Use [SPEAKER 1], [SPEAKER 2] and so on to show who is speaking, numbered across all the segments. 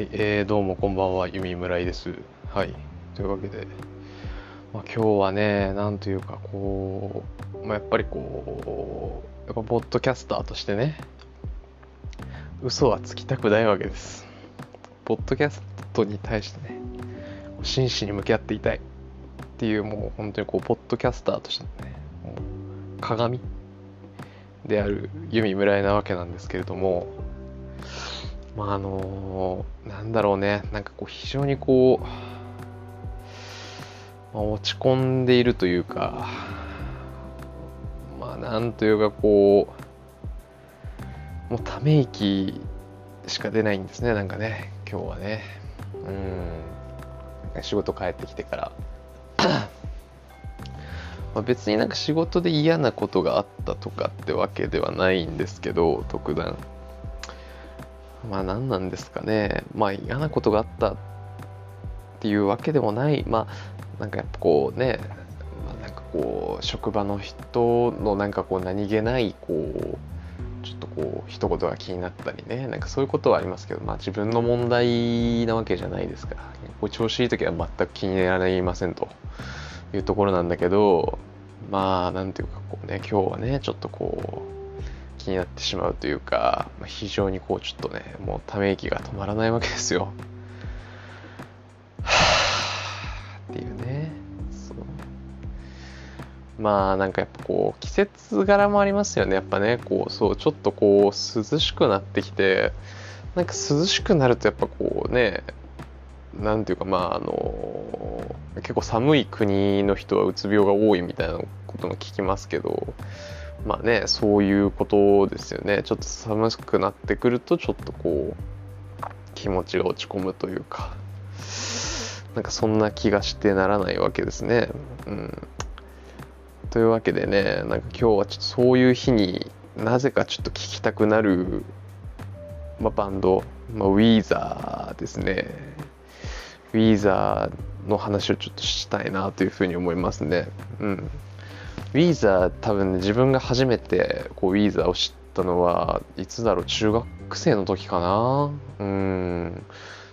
[SPEAKER 1] はい、えー、どうもこんばんは、ゆみむらいです。はい、というわけで、まあ、今日はね、なんというか、こう、まあ、やっぱりこう、やっぱポッドキャスターとしてね、嘘はつきたくないわけです。ポッドキャストに対してね、真摯に向き合っていたいっていう、もう本当にこう、ポッドキャスターとしてね、もう鏡であるユミ村井なわけなんですけれども、まああのなんだろうね。なんかこう非常にこう、まあ、落ち込んでいるというかまあなんというかこうもうため息しか出ないんですね。なんかね今日はね。うん。仕事帰ってきてから。まあ別になんか仕事で嫌なことがあったとかってわけではないんですけど特段。まあ何なんですかね。まあ嫌なことがあったっていうわけでもない。まあなんかやっぱこうね、まあ、なんかこう職場の人のなんかこう何気ないこうちょっとこう一言が気になったりね。なんかそういうことはありますけどまあ自分の問題なわけじゃないですから。こう調子いい時は全く気になりませんと。いうところなんだけどまあなんていうかこうね。今日はねちょっとこうになってしまうというか、まあ、非常にこうちょっとねもうため息が止まらないわけですよ。はぁっていうね。そう。まあなんかやっぱこう季節柄もありますよね。やっぱねこうそうちょっとこう涼しくなってきてなんか涼しくなるとやっぱこうねなんていうかまああの結構寒い国の人はうつ病が多いみたいなことも聞きますけどまあねそういうことですよねちょっと寒くなってくるとちょっとこう気持ちが落ち込むというかなんかそんな気がしてならないわけですね。うん、というわけでねなんか今日はちょっとそういう日になぜかちょっと聴きたくなる、まあ、バンド、まあ、ウィーザーですね。ウィーザーの話をちょっとしたいなというふうに思いますね。うんウィーザー多分ね自分が初めてこうウィーザーを知ったのはいつだろう中学生の時かな。うん。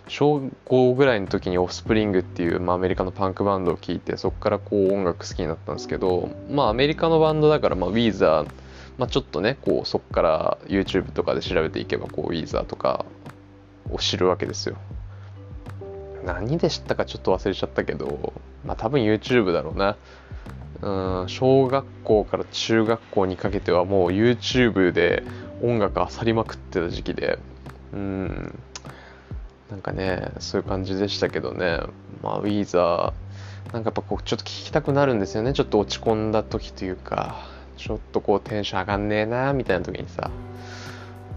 [SPEAKER 1] 小5ぐらいの時にオフスプリングっていう、まあ、アメリカのパンクバンドを聴いてそこからこう音楽好きになったんですけどまあアメリカのバンドだから、まあ、ウィーザー、まあ、ちょっとねこうそこから YouTube とかで調べていけばこうウィーザーとかを知るわけですよ。何で知ったかちょっと忘れちゃったけどまあ多分 YouTube だろうな。うん小学校から中学校にかけてはもう YouTube で音楽あさりまくってた時期で。うん。なんかねそういう感じでしたけどね。まあウィーザーなんかやっぱこうちょっと聞きたくなるんですよね。ちょっと落ち込んだ時というか。ちょっとこうテンション上がんねえなみたいな時にさ。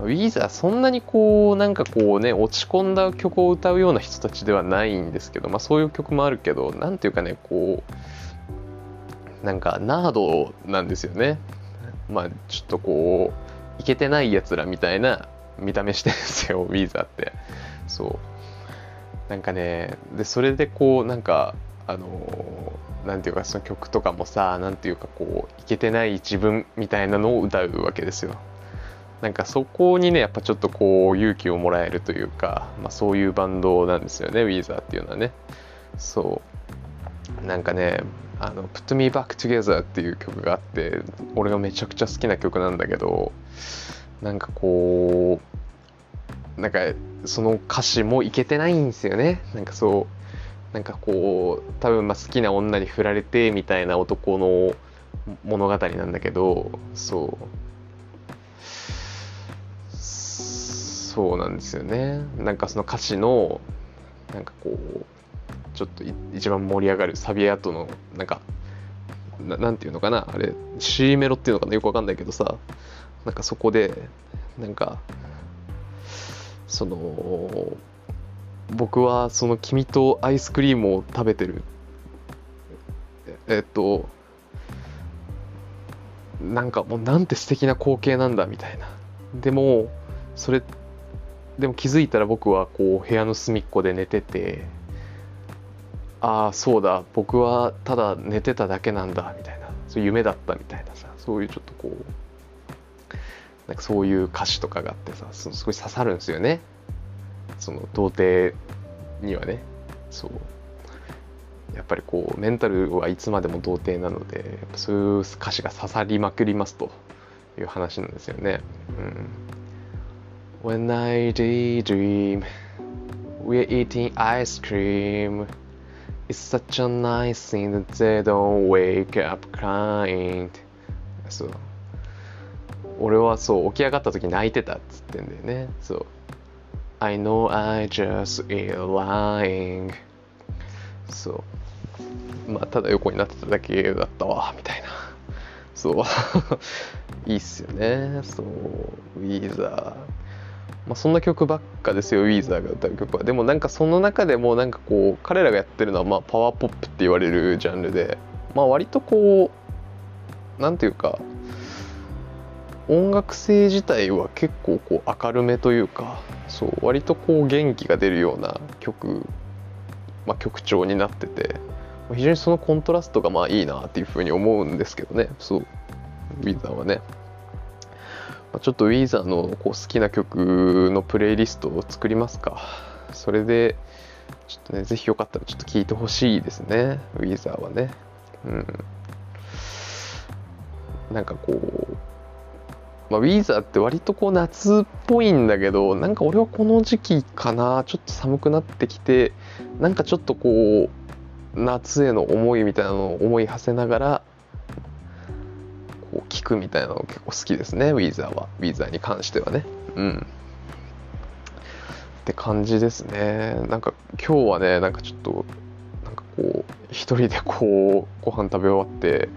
[SPEAKER 1] ウィーザーそんなにこうなんかこうね落ち込んだ曲を歌うような人たちではないんですけどまあそういう曲もあるけどなんていうかねこうなんかナードなんですよねまあちょっとこういけてないやつらみたいな見た目してるんですよウィーザーってそうなんかねでそれでこうなんかあのなんていうかその曲とかもさなんていうかこういけてない自分みたいなのを歌うわけですよなんかそこにねやっぱちょっとこう勇気をもらえるというか、まあ、そういうバンドなんですよねウィーザーっていうのはねそうなんかねあの「Put Me Back Together」っていう曲があって俺がめちゃくちゃ好きな曲なんだけどなんかこうなんかその歌詞もいけてないんですよね。なんかそうなんかこう多分まあ好きな女に振られてみたいな男の物語なんだけどそう。そうなんですよね。なんかその歌詞のなんかこうちょっと一番盛り上がるサビ後のなんかななんていうのかなあれ C メロっていうのかなよくわかんないけどさなんかそこでなんかその僕はその君とアイスクリームを食べてるえっとなんかもうなんて素敵な光景なんだみたいな。でもそれでも気づいたら僕はこう部屋の隅っこで寝ててああそうだ。僕はただ寝てただけなんだみたいな。そういう夢だったみたいなさ。そういうちょっとこうなんかそういう歌詞とかがあってさすごい刺さるんですよね。その童貞にはね。そう。やっぱりこうメンタルはいつまでも童貞なのでそういう歌詞が刺さりまくりますと。いう話なんですよね。うん、When I daydream We're eating ice cream. It's such a nice thing that they don't wake up crying. そう。俺はそう起き上がった時泣いてたっつってんだよね。そう。I know I just is lying. そう。まあただ横になってただけだったわみたいな。そう。いいっすよね。そう。ウィザー。まあ、そんな曲ばっかですよウィーザーが歌う曲はでもなんかその中でもなんかこう彼らがやってるのはまあパワーポップって言われるジャンルでまあ割とこうなんていうか音楽性自体は結構こう明るめというかそう割とこう元気が出るような曲、まあ、曲調になってて非常にそのコントラストがまあいいなっていうふうに思うんですけどねそうウィザーはね。ちょっとウィーザーのこう好きな曲のプレイリストを作りますか。それで、ちょっとね、ぜひよかったらちょっと聴いてほしいですね。ウィーザーはね。うん。なんかこう、まあ、ウィーザーって割とこう夏っぽいんだけど、なんか俺はこの時期かな、ちょっと寒くなってきて、なんかちょっとこう、夏への思いみたいなのを思い馳せながら、聞くみたいなの結構好きですねウィザーは。ウィザーに関してはね。うん。って感じですね。なんか今日はねなんかちょっとなんかこう一人でこうご飯食べ終わって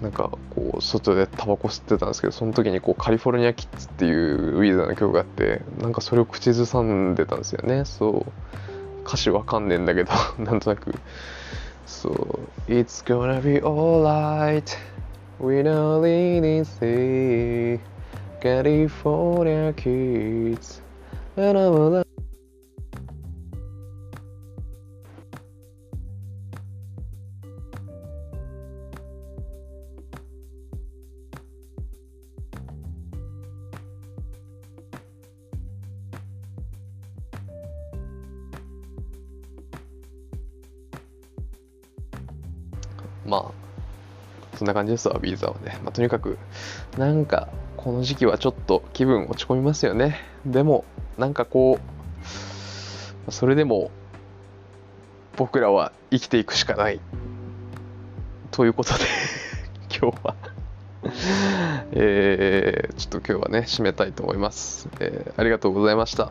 [SPEAKER 1] なんかこう外でタバコ吸ってたんですけどその時にこうカリフォルニアキッズっていうウィーザーの曲があってなんかそれを口ずさんでたんですよね。そう。歌詞わかんねえんだけど なんとなく。そう。It's gonna be alright. We don't really see California kids and I'm まあそんな感じですわ、ビーザーはね。まあ、とにかく、なんか、この時期はちょっと気分落ち込みますよね。でも、なんかこう、それでも、僕らは生きていくしかない。ということで 今日はえー、ちょっと今日はね、締めたいと思います。えー、ありがとうございました。